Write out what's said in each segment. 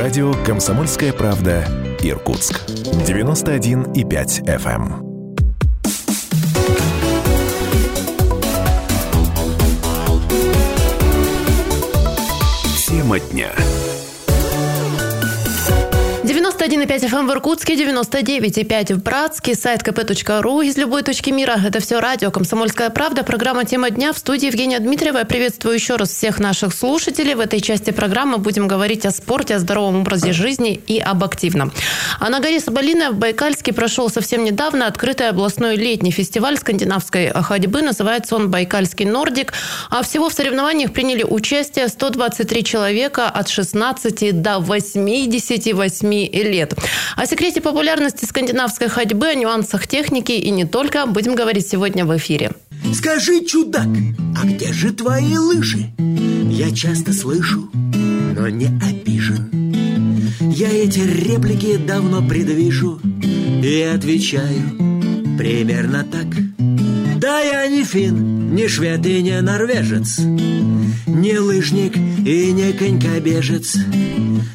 Радио «Комсомольская правда» Иркутск. 91,5 FM. Тема дня. 91,5 FM в Иркутске, 99,5 в Братске, сайт kp.ru из любой точки мира. Это все радио «Комсомольская правда», программа «Тема дня» в студии Евгения Дмитриева. Я приветствую еще раз всех наших слушателей. В этой части программы будем говорить о спорте, о здоровом образе жизни и об активном. А на горе Соболиная в Байкальске прошел совсем недавно открытый областной летний фестиваль скандинавской ходьбы. Называется он «Байкальский Нордик». А всего в соревнованиях приняли участие 123 человека от 16 до 88 лет. О секрете популярности скандинавской ходьбы, о нюансах техники и не только будем говорить сегодня в эфире. Скажи, чудак, а где же твои лыжи? Я часто слышу, но не обижен. Я эти реплики давно предвижу и отвечаю примерно так. Да я не фин, не швед и не норвежец, не лыжник и не конькобежец.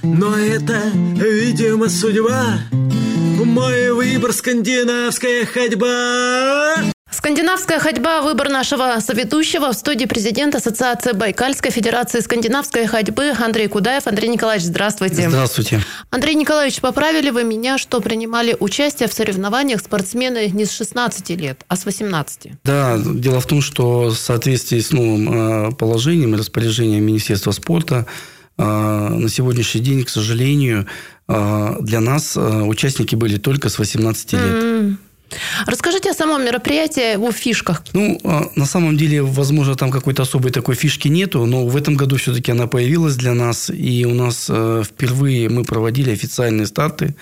Но это, видимо, судьба Мой выбор скандинавская ходьба Скандинавская ходьба – выбор нашего соведущего в студии президент Ассоциации Байкальской Федерации скандинавской ходьбы Андрей Кудаев. Андрей Николаевич, здравствуйте. Здравствуйте. Андрей Николаевич, поправили вы меня, что принимали участие в соревнованиях спортсмены не с 16 лет, а с 18? Да, дело в том, что в соответствии с новым э, положением и распоряжением Министерства спорта на сегодняшний день, к сожалению, а, для нас а, участники были только с 18 лет. Mm-hmm. Расскажите о самом мероприятии, о фишках. Ну, на самом деле, возможно, там какой-то особой такой фишки нету, но в этом году все-таки она появилась для нас, и у нас впервые мы проводили официальные старты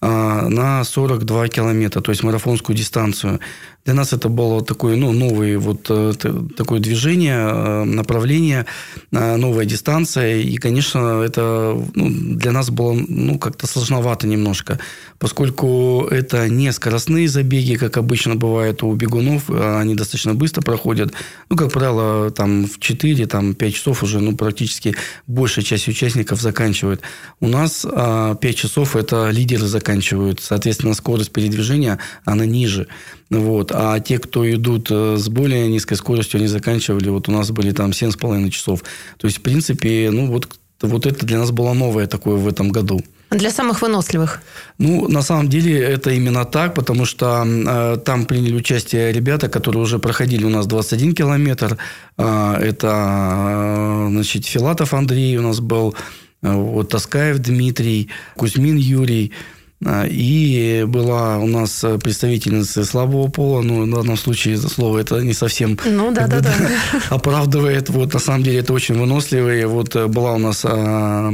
на 42 километра, то есть марафонскую дистанцию. Для нас это было такое, ну, новое вот э, такое движение, э, направление, э, новая дистанция. И, конечно, это ну, для нас было ну, как-то сложновато немножко, поскольку это не скоростные забеги, как обычно бывает у бегунов, а они достаточно быстро проходят. Ну, как правило, там в 4-5 там, часов уже ну, практически большая часть участников заканчивает. У нас 5 а, часов это лидеры заканчивают. Соответственно, скорость передвижения, она ниже. Вот. А те, кто идут э, с более низкой скоростью, они заканчивали, вот у нас были там 7,5 часов. То есть, в принципе, ну, вот, вот это для нас было новое такое в этом году. Для самых выносливых? Ну, на самом деле, это именно так, потому что э, там приняли участие ребята, которые уже проходили у нас 21 километр. Э, это, э, значит, Филатов Андрей у нас был, э, вот Таскаев Дмитрий, Кузьмин Юрий – а, и была у нас представительница слабого пола, ну, в данном случае слово это не совсем ну, да, да, да. оправдывает. Вот, на самом деле, это очень выносливые. Вот э, была у нас а,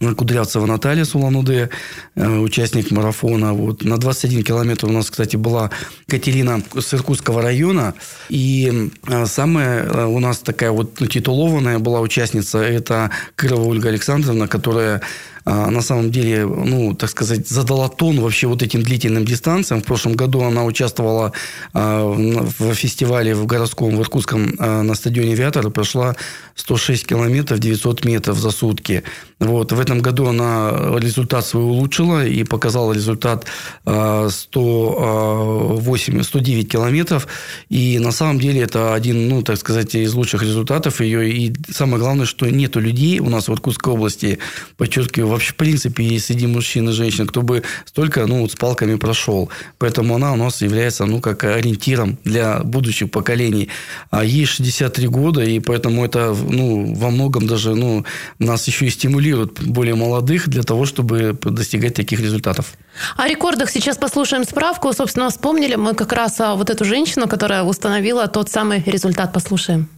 Кудрявцева Наталья Сулануде, э, участник марафона. Вот. На 21 километр у нас, кстати, была Катерина с Иркутского района. И э, самая у нас такая вот титулованная была участница, это Кырова Ольга Александровна, которая на самом деле, ну, так сказать, задала тон вообще вот этим длительным дистанциям. В прошлом году она участвовала а, в фестивале в городском, в Иркутском а, на стадионе «Авиатор» прошла 106 километров 900 метров за сутки. Вот. В этом году она результат свой улучшила и показала результат 108, 109 километров. И на самом деле это один, ну, так сказать, из лучших результатов ее. И самое главное, что нету людей у нас в Иркутской области, подчеркиваю, вообще, в принципе, есть среди мужчин и женщин, кто бы столько, ну, вот с палками прошел. Поэтому она у нас является, ну, как ориентиром для будущих поколений. А ей 63 года, и поэтому это, ну, во многом даже, ну, нас еще и стимулирует более молодых для того, чтобы достигать таких результатов. О рекордах сейчас послушаем справку. Собственно, вспомнили мы как раз вот эту женщину, которая установила тот самый результат. Послушаем.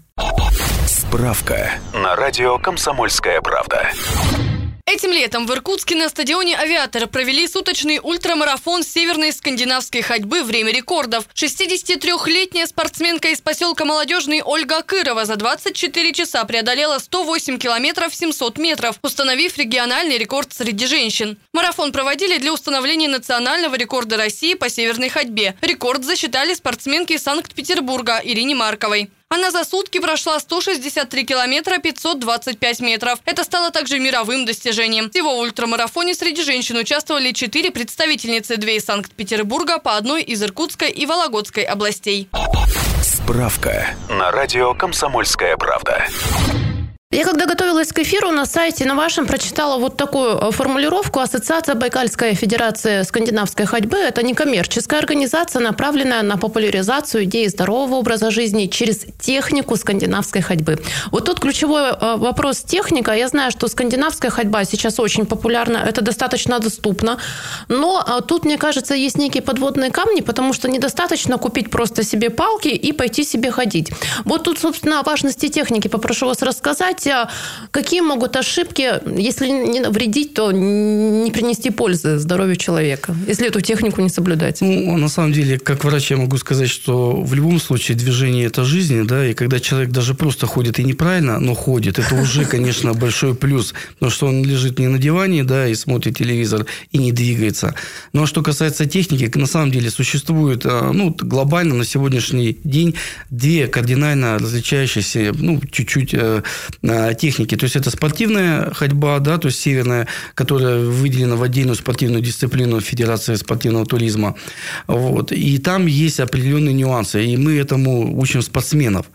Справка на радио «Комсомольская правда». Этим летом в Иркутске на стадионе «Авиатора» провели суточный ультрамарафон северной скандинавской ходьбы «Время рекордов». 63-летняя спортсменка из поселка Молодежный Ольга Кырова за 24 часа преодолела 108 километров 700 метров, установив региональный рекорд среди женщин. Марафон проводили для установления национального рекорда России по северной ходьбе. Рекорд засчитали спортсменки Санкт-Петербурга Ирине Марковой. Она за сутки прошла 163 километра 525 метров. Это стало также мировым достижением. Всего в ультрамарафоне среди женщин участвовали четыре представительницы, две из Санкт-Петербурга, по одной из Иркутской и Вологодской областей. Справка на радио «Комсомольская правда». Я когда готовилась к эфиру на сайте на вашем прочитала вот такую э, формулировку. Ассоциация Байкальская Федерация скандинавской ходьбы – это некоммерческая организация, направленная на популяризацию идеи здорового образа жизни через технику скандинавской ходьбы. Вот тут ключевой э, вопрос техника. Я знаю, что скандинавская ходьба сейчас очень популярна, это достаточно доступно, но э, тут, мне кажется, есть некие подводные камни, потому что недостаточно купить просто себе палки и пойти себе ходить. Вот тут, собственно, о важности техники попрошу вас рассказать понять, какие могут ошибки, если не навредить, то не принести пользы здоровью человека, если эту технику не соблюдать? Ну, на самом деле, как врач я могу сказать, что в любом случае движение – это жизнь, да, и когда человек даже просто ходит и неправильно, но ходит, это уже, конечно, большой плюс, потому что он лежит не на диване, да, и смотрит телевизор, и не двигается. Ну, а что касается техники, на самом деле существует, а, ну, глобально на сегодняшний день две кардинально различающиеся, ну, чуть-чуть э, техники. То есть, это спортивная ходьба, да, то есть, северная, которая выделена в отдельную спортивную дисциплину Федерации спортивного туризма. Вот. И там есть определенные нюансы. И мы этому учим спортсменов.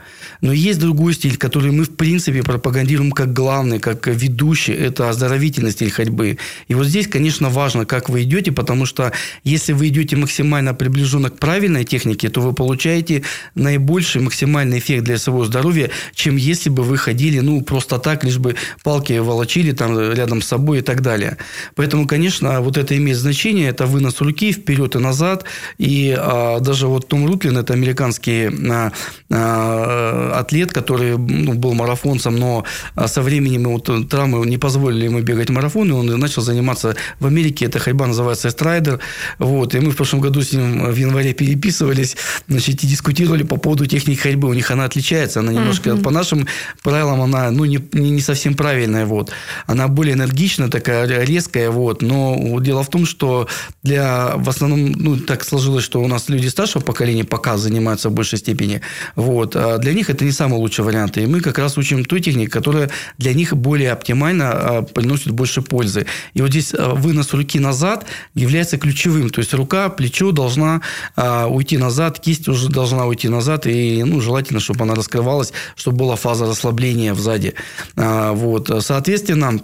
Но есть другой стиль, который мы, в принципе, пропагандируем как главный, как ведущий. Это оздоровительный стиль ходьбы. И вот здесь, конечно, важно, как вы идете, потому что если вы идете максимально приближенно к правильной технике, то вы получаете наибольший максимальный эффект для своего здоровья, чем если бы вы ходили, ну, просто так, лишь бы палки волочили там рядом с собой и так далее. Поэтому, конечно, вот это имеет значение. Это вынос руки вперед и назад. И а, даже вот Том Рутлин, это американский а, а, атлет, который ну, был марафонцем, но со временем вот, травмы не позволили ему бегать марафон, и он начал заниматься в Америке. Эта ходьба называется страйдер. Вот. И мы в прошлом году с ним в январе переписывались значит, и дискутировали по поводу техники ходьбы. У них она отличается. Она немножко uh-huh. по нашим правилам она ну, не, не совсем правильная. Вот. Она более энергичная, такая резкая. Вот. Но дело в том, что для, в основном, ну, так сложилось, что у нас люди старшего поколения пока занимаются в большей степени. Вот. А для них это не самый лучший вариант. И мы как раз учим той технике, которая для них более оптимально а, приносит больше пользы. И вот здесь а, вынос руки назад является ключевым. То есть, рука, плечо должна уйти назад, кисть уже должна уйти назад. И ну, желательно, чтобы она раскрывалась, чтобы была фаза расслабления сзади сзади. А, вот. Соответственно,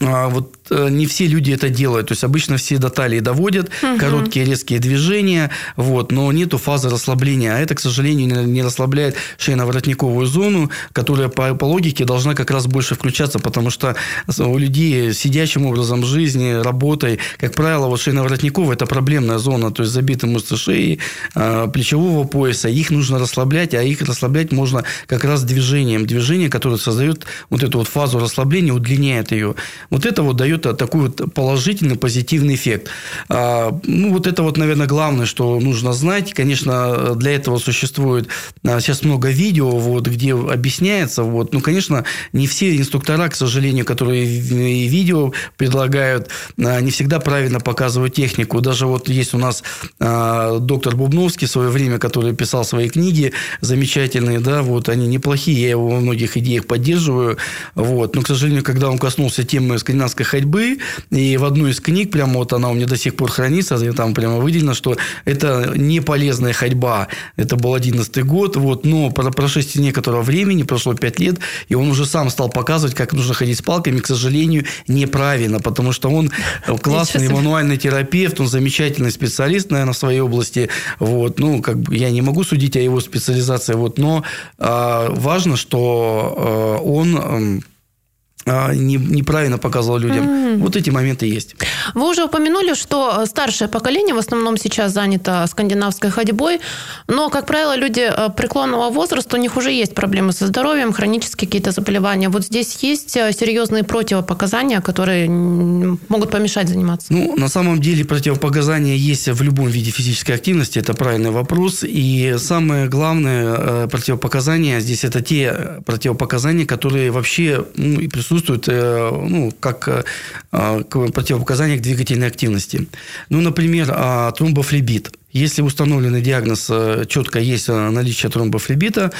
вот э, не все люди это делают. То есть, обычно все до талии доводят, угу. короткие резкие движения, вот, но нету фазы расслабления. А это, к сожалению, не расслабляет шейно-воротниковую зону, которая по, по логике должна как раз больше включаться, потому что у людей сидящим образом жизни, работой, как правило, вот шейно-воротниковая – это проблемная зона, то есть, забиты мышцы шеи, а, плечевого пояса. Их нужно расслаблять, а их расслаблять можно как раз движением. Движение, которое создает вот эту вот фазу расслабления, удлиняет ее. Вот это вот дает такой вот положительный, позитивный эффект. А, ну, вот это вот, наверное, главное, что нужно знать. Конечно, для этого существует а, сейчас много видео, вот, где объясняется. Вот. Ну, конечно, не все инструктора, к сожалению, которые видео предлагают, а, не всегда правильно показывают технику. Даже вот есть у нас доктор Бубновский в свое время, который писал свои книги замечательные, да, вот они неплохие, я его во многих идеях поддерживаю, вот, но, к сожалению, когда он коснулся темы скандинавской ходьбы, и в одну из книг, прямо вот она у меня до сих пор хранится, там прямо выделено, что это не полезная ходьба. Это был 11 год, вот, но по прошествии некоторого времени, прошло 5 лет, и он уже сам стал показывать, как нужно ходить с палками, к сожалению, неправильно, потому что он классный мануальный терапевт, он замечательный специалист, наверное, в своей области, вот, ну, как бы я не могу судить о его специализации, вот, но э, важно, что э, он а, не, неправильно показывал людям. Mm. Вот эти моменты есть. Вы уже упомянули, что старшее поколение в основном сейчас занято скандинавской ходьбой, но, как правило, люди э, преклонного возраста, у них уже есть проблемы со здоровьем, хронические какие-то заболевания. Вот здесь есть э, серьезные противопоказания, которые могут помешать заниматься? Ну, на самом деле противопоказания есть в любом виде физической активности, это правильный вопрос. И самое главное э, противопоказание здесь это те противопоказания, которые вообще ну, присутствуют присутствуют э, ну, как э, противопоказания к двигательной активности. Ну, например, а, тромбофлебит. Если установленный диагноз э, четко есть наличие тромбофлебита,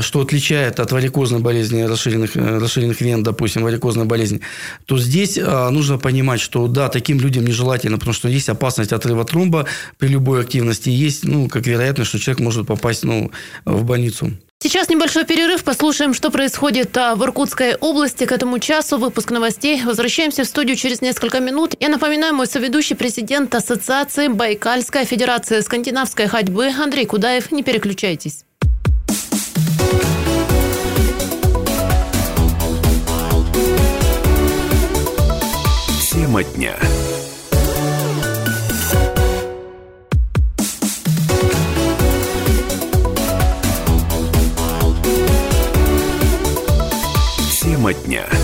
что отличает от варикозной болезни расширенных, расширенных вен, допустим, варикозной болезни, то здесь нужно понимать, что да, таким людям нежелательно, потому что есть опасность отрыва тромба при любой активности, есть, ну, как вероятность, что человек может попасть ну, в больницу. Сейчас небольшой перерыв. Послушаем, что происходит а, в Иркутской области к этому часу. Выпуск новостей. Возвращаемся в студию через несколько минут. Я напоминаю, мой соведущий президент Ассоциации Байкальская Федерация скандинавской ходьбы Андрей Кудаев. Не переключайтесь. Тема дня. Дня.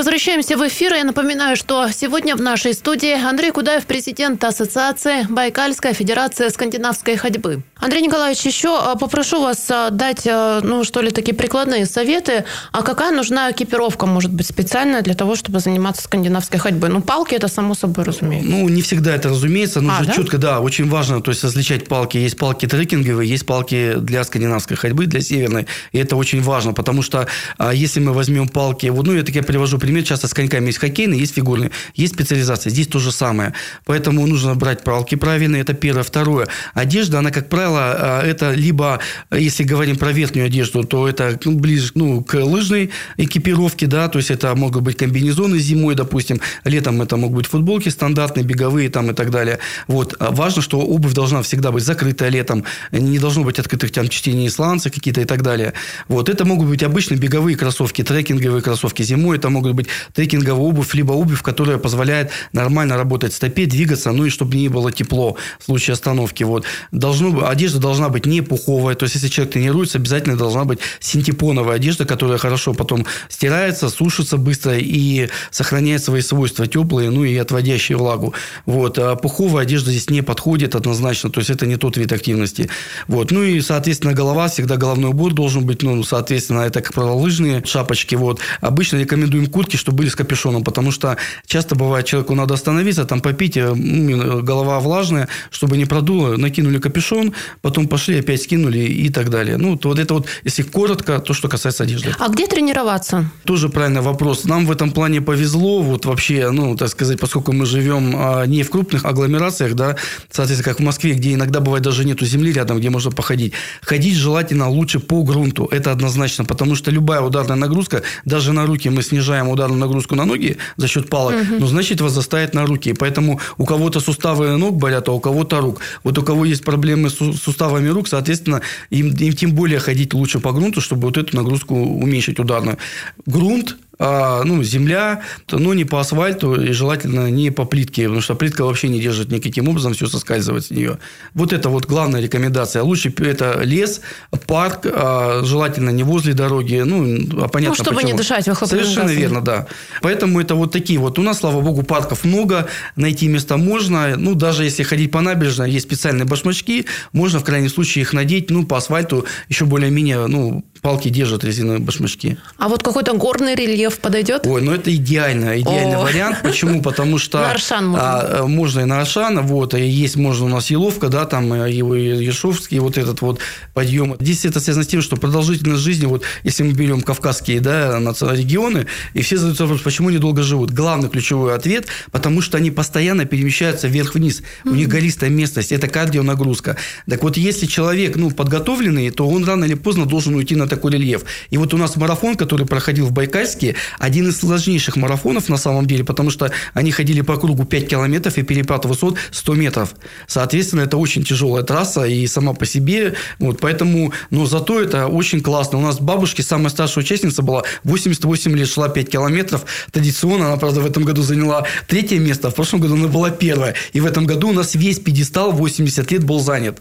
Возвращаемся в эфир. Я напоминаю, что сегодня в нашей студии Андрей Кудаев, президент Ассоциации Байкальская Федерация скандинавской ходьбы. Андрей Николаевич, еще а, попрошу вас а, дать, а, ну, что ли, такие прикладные советы. А какая нужна экипировка, может быть, специальная для того, чтобы заниматься скандинавской ходьбой? Ну, палки это само собой разумеется. Ну, не всегда это разумеется. Нужно а, да? четко, да, очень важно, то есть различать палки. Есть палки трекинговые, есть палки для скандинавской ходьбы, для северной. И это очень важно, потому что если мы возьмем палки, вот, ну, я так я привожу пример, часто с коньками есть хоккейные, есть фигурные, есть специализация. Здесь то же самое. Поэтому нужно брать палки правильные, это первое. Второе, одежда, она, как правило, правило, это либо, если говорим про верхнюю одежду, то это ну, ближе ну, к лыжной экипировке, да, то есть это могут быть комбинезоны зимой, допустим, летом это могут быть футболки стандартные, беговые там и так далее. Вот. А важно, что обувь должна всегда быть закрытая летом, не должно быть открытых там частей сланцы какие-то и так далее. Вот. Это могут быть обычные беговые кроссовки, трекинговые кроссовки зимой, это могут быть трекинговая обувь, либо обувь, которая позволяет нормально работать стопе, двигаться, ну и чтобы не было тепло в случае остановки. Вот. Должно, одежда должна быть не пуховая. То есть, если человек тренируется, обязательно должна быть синтепоновая одежда, которая хорошо потом стирается, сушится быстро и сохраняет свои свойства теплые, ну и отводящие влагу. Вот. А пуховая одежда здесь не подходит однозначно. То есть, это не тот вид активности. Вот. Ну и, соответственно, голова, всегда головной убор должен быть, ну, соответственно, это, как правило, лыжные шапочки. Вот. Обычно рекомендуем куртки, чтобы были с капюшоном, потому что часто бывает, человеку надо остановиться, там попить, э, голова влажная, чтобы не продуло, накинули капюшон, потом пошли, опять скинули и так далее. Ну, то вот это вот, если коротко, то, что касается одежды. А где тренироваться? Тоже правильный вопрос. Нам в этом плане повезло, вот вообще, ну, так сказать, поскольку мы живем а, не в крупных агломерациях, да, соответственно, как в Москве, где иногда бывает даже нету земли рядом, где можно походить. Ходить желательно лучше по грунту, это однозначно, потому что любая ударная нагрузка, даже на руки мы снижаем ударную нагрузку на ноги за счет палок, угу. но значит вас заставит на руки. Поэтому у кого-то суставы ног болят, а у кого-то рук. Вот у кого есть проблемы с суставами, суставами рук, соответственно, им, им тем более ходить лучше по грунту, чтобы вот эту нагрузку уменьшить ударную. Грунт а, ну, земля, то, ну, не по асфальту и желательно не по плитке, потому что плитка вообще не держит никаким образом, все соскальзывает с нее. Вот это вот главная рекомендация. Лучше это лес, парк, а, желательно не возле дороги, ну, а понятно Ну, чтобы почему. не дышать выхлопными Совершенно газами. верно, да. Поэтому это вот такие вот. У нас, слава богу, парков много, найти места можно. Ну, даже если ходить по набережной, есть специальные башмачки, можно в крайнем случае их надеть, ну, по асфальту еще более-менее, ну, палки держат резиновые башмачки. А вот какой-то горный рельеф Рельеф подойдет? Ой, ну это идеально, идеальный О. вариант. Почему? Потому что... На Аршан можно. А, можно и на Аршан, вот, и есть можно у нас Еловка, да, там э, его Ешовский, вот этот вот подъем. Здесь это связано с тем, что продолжительность жизни, вот, если мы берем кавказские, да, регионы, и все задаются вопрос, почему они долго живут. Главный ключевой ответ, потому что они постоянно перемещаются вверх-вниз. У них гористая местность, это кардионагрузка. Так вот, если человек, ну, подготовленный, то он рано или поздно должен уйти на такой рельеф. И вот у нас марафон, который проходил в Байкальске, один из сложнейших марафонов на самом деле, потому что они ходили по кругу 5 километров и перепад высот 100 метров. Соответственно, это очень тяжелая трасса и сама по себе. Вот, поэтому, но зато это очень классно. У нас бабушки, самая старшая участница была 88 лет, шла 5 километров. Традиционно она, правда, в этом году заняла третье место, в прошлом году она была первая. И в этом году у нас весь пьедестал 80 лет был занят.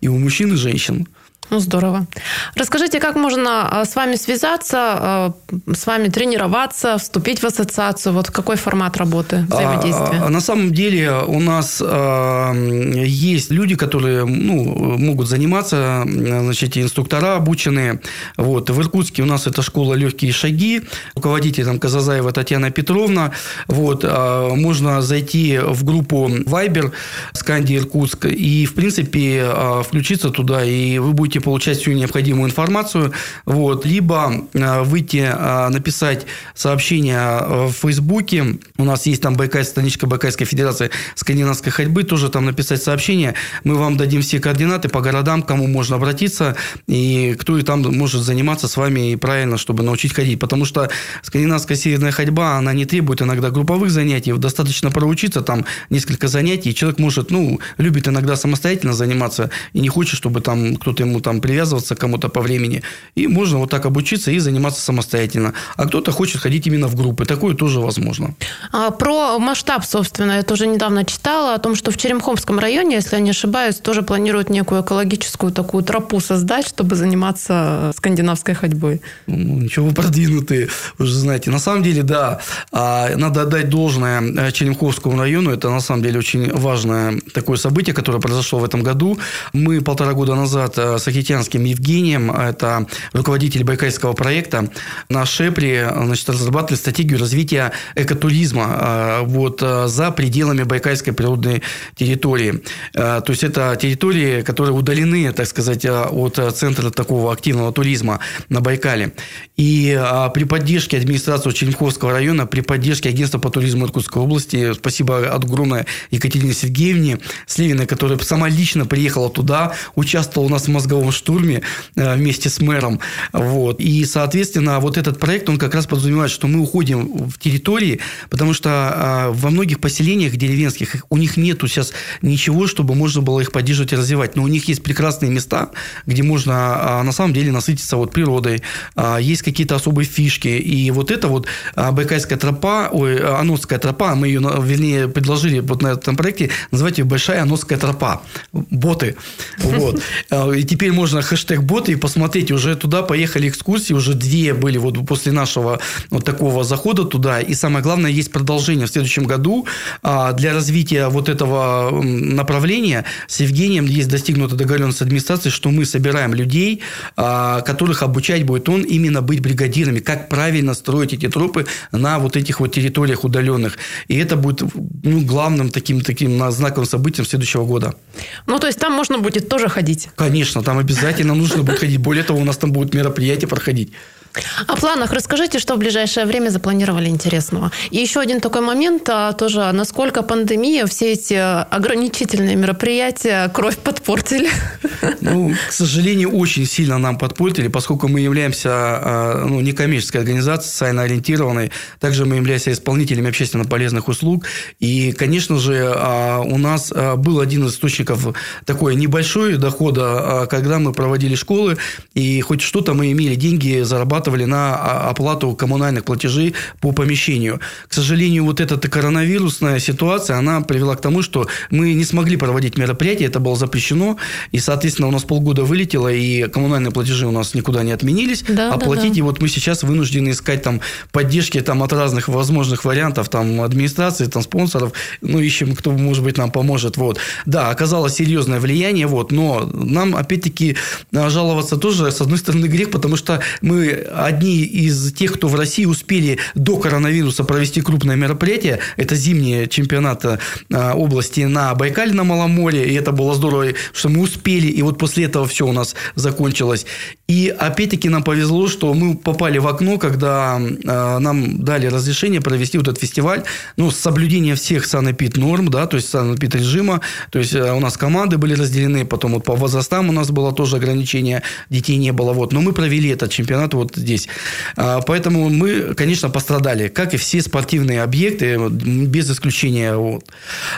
И у мужчин, и женщин. Ну, здорово. Расскажите, как можно а, с вами связаться, а, с вами тренироваться, вступить в ассоциацию? Вот какой формат работы, взаимодействия? А, на самом деле у нас есть люди, которые ну, могут заниматься, значит, инструктора обученные. Вот. В Иркутске у нас это школа «Легкие шаги», руководитель там Казазаева Татьяна Петровна. Вот. Можно зайти в группу Viber Сканди Иркутск и, в принципе, включиться туда, и вы будете получать всю необходимую информацию, вот, либо а, выйти, а, написать сообщение в Фейсбуке, у нас есть там Байкальская страничка Байкальской Федерации скандинавской ходьбы, тоже там написать сообщение, мы вам дадим все координаты по городам, кому можно обратиться, и кто и там может заниматься с вами и правильно, чтобы научить ходить, потому что скандинавская северная ходьба, она не требует иногда групповых занятий, достаточно проучиться, там несколько занятий, и человек может, ну, любит иногда самостоятельно заниматься и не хочет, чтобы там кто-то ему там привязываться к кому-то по времени. И можно вот так обучиться и заниматься самостоятельно. А кто-то хочет ходить именно в группы. Такое тоже возможно. А, про масштаб, собственно, я тоже недавно читала о том, что в Черемхомском районе, если я не ошибаюсь, тоже планируют некую экологическую такую тропу создать, чтобы заниматься скандинавской ходьбой. Ну, ничего, вы продвинутые, уже знаете. На самом деле, да, а, надо отдать должное э, Черемховскому району. Это на самом деле очень важное такое событие, которое произошло в этом году. Мы полтора года назад э, с Ахитянским Евгением, это руководитель Байкальского проекта, на Шепре значит, разрабатывали стратегию развития экотуризма э, вот, э, за пределами Байкальской природной территории. То есть, это территории, которые удалены, так сказать, от центра такого активного туризма на Байкале. И при поддержке администрации Черемховского района, при поддержке агентства по туризму Иркутской области, спасибо огромное Екатерине Сергеевне Сливиной, которая сама лично приехала туда, участвовала у нас в мозговом штурме э, вместе с мэром. Вот. И, соответственно, вот этот проект, он как раз подразумевает, что мы уходим в территории, потому что а, во многих поселениях деревенских у них нету сейчас ничего, чтобы можно было их поддерживать и развивать. Но у них есть прекрасные места, где можно а, на самом деле насытиться вот природой, а, есть какие-то особые фишки. И вот это вот Байкальская тропа, ой, Аносская тропа, мы ее, вернее, предложили вот на этом проекте, называть ее Большая Аносская тропа. Боты. Вот. И теперь можно хэштег боты и посмотреть. Уже туда поехали экскурсии, уже две были вот после нашего вот такого захода туда. И самое главное, есть продолжение в следующем году. Для развития вот этого направления с Евгением есть достигнута договоренность с администрацией, что мы собираем людей, которых обучать будет он именно быть бригадирами, как правильно строить эти тропы на вот этих вот территориях удаленных. И это будет ну, главным таким, таким знаковым событием следующего года. Ну, то есть там можно будет тоже ходить? Конечно, там обязательно нужно будет ходить. Более того, у нас там будут мероприятия проходить. О планах расскажите, что в ближайшее время запланировали интересного. И еще один такой момент, а, тоже насколько пандемия, все эти ограничительные мероприятия кровь подпортили? Ну, к сожалению, очень сильно нам подпортили, поскольку мы являемся а, ну, некоммерческой организацией, социально ориентированной. Также мы являемся исполнителями общественно полезных услуг. И, конечно же, а, у нас был один из источников такой небольшой дохода, когда мы проводили школы, и хоть что-то мы имели деньги зарабатывать зарабатывали на оплату коммунальных платежей по помещению. К сожалению, вот эта коронавирусная ситуация, она привела к тому, что мы не смогли проводить мероприятия, это было запрещено, и, соответственно, у нас полгода вылетело, и коммунальные платежи у нас никуда не отменились, да, а да, да. и вот мы сейчас вынуждены искать там поддержки там, от разных возможных вариантов, там, администрации, там, спонсоров, ну, ищем, кто, может быть, нам поможет, вот. Да, оказалось серьезное влияние, вот, но нам, опять-таки, жаловаться тоже, с одной стороны, грех, потому что мы одни из тех, кто в России успели до коронавируса провести крупное мероприятие. Это зимний чемпионат а, области на Байкале на Малом. И это было здорово, что мы успели. И вот после этого все у нас закончилось. И опять-таки нам повезло, что мы попали в окно, когда э, нам дали разрешение провести вот этот фестиваль, ну, с соблюдением всех санэпид норм, да, то есть санэпид режима, то есть э, у нас команды были разделены, потом вот по возрастам у нас было тоже ограничение, детей не было, вот, но мы провели этот чемпионат вот здесь. А, поэтому мы, конечно, пострадали, как и все спортивные объекты, без исключения. Вот.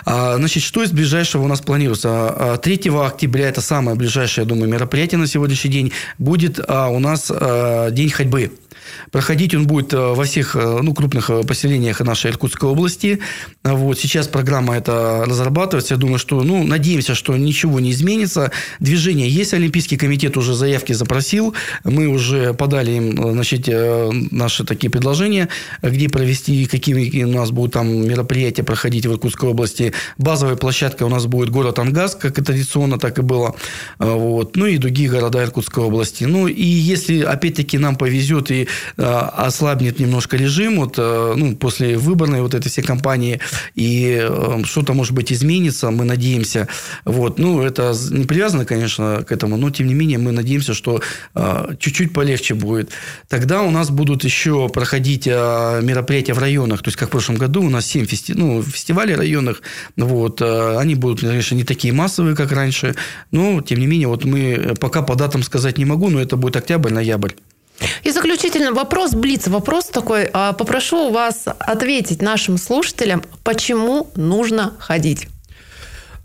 А, значит, что из ближайшего у нас планируется? 3 а, октября, это самое ближайшее, я думаю, мероприятие на сегодняшний день, будет будет а, у нас а, день ходьбы. Проходить он будет во всех ну, крупных поселениях нашей Иркутской области. Вот. Сейчас программа это разрабатывается. Я думаю, что, ну, надеемся, что ничего не изменится. Движение есть. Олимпийский комитет уже заявки запросил. Мы уже подали им значит, наши такие предложения, где провести, какими у нас будут там мероприятия проходить в Иркутской области. Базовая площадка у нас будет город Ангас, как и традиционно так и было. Вот. Ну и другие города Иркутской области. Ну и если, опять-таки, нам повезет и ослабнет немножко режим, вот, ну, после выборной вот этой всей кампании, и что-то, может быть, изменится, мы надеемся. Вот. Ну, это не привязано, конечно, к этому, но, тем не менее, мы надеемся, что чуть-чуть полегче будет. Тогда у нас будут еще проходить мероприятия в районах, то есть, как в прошлом году у нас 7 фести... ну, фестивалей районных, вот, они будут, конечно, не такие массовые, как раньше, но, тем не менее, вот мы пока по датам сказать не могу, но это будет октябрь, ноябрь. И заключительный вопрос, Блиц, вопрос такой. А, попрошу вас ответить нашим слушателям, почему нужно ходить.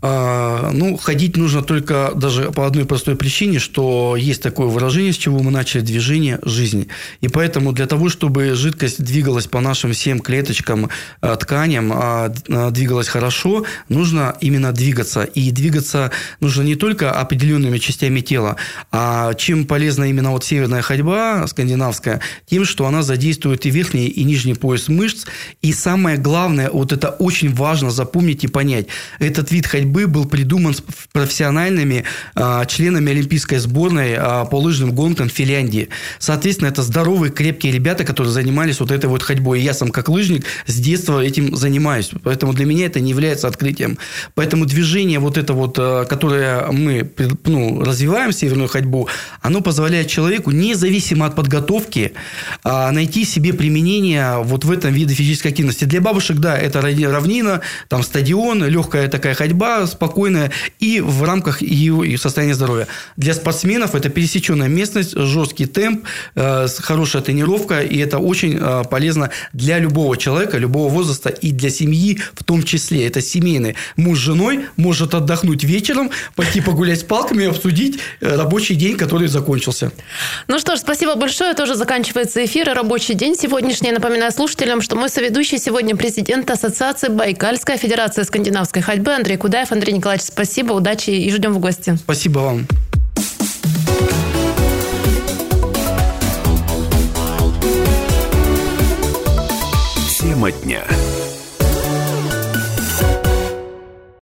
А, ну, ходить нужно только даже по одной простой причине, что есть такое выражение, с чего мы начали движение жизни. И поэтому для того, чтобы жидкость двигалась по нашим всем клеточкам, а, тканям, а, двигалась хорошо, нужно именно двигаться. И двигаться нужно не только определенными частями тела, а чем полезна именно вот северная ходьба скандинавская, тем, что она задействует и верхний, и нижний пояс мышц. И самое главное, вот это очень важно запомнить и понять, этот вид ходьбы ходьбы был придуман профессиональными а, членами олимпийской сборной а, по лыжным гонкам в Финляндии. Соответственно, это здоровые, крепкие ребята, которые занимались вот этой вот ходьбой. И я сам как лыжник с детства этим занимаюсь. Поэтому для меня это не является открытием. Поэтому движение вот это вот, а, которое мы ну, развиваем, северную ходьбу, оно позволяет человеку, независимо от подготовки, а, найти себе применение вот в этом виде физической активности. Для бабушек, да, это равнина, там стадион, легкая такая ходьба, спокойная и в рамках его состояния здоровья. Для спортсменов это пересеченная местность, жесткий темп, э, хорошая тренировка, и это очень э, полезно для любого человека, любого возраста и для семьи в том числе. Это семейный. Муж с женой может отдохнуть вечером, пойти погулять с палками обсудить э, рабочий день, который закончился. Ну что ж, спасибо большое. Тоже заканчивается эфир и рабочий день сегодняшний. Напоминаю слушателям, что мой соведущий сегодня президент Ассоциации Байкальская Федерация скандинавской ходьбы Андрей Кудаев. Андрей Николаевич, спасибо, удачи и ждем в гости. Спасибо вам. Тема дня.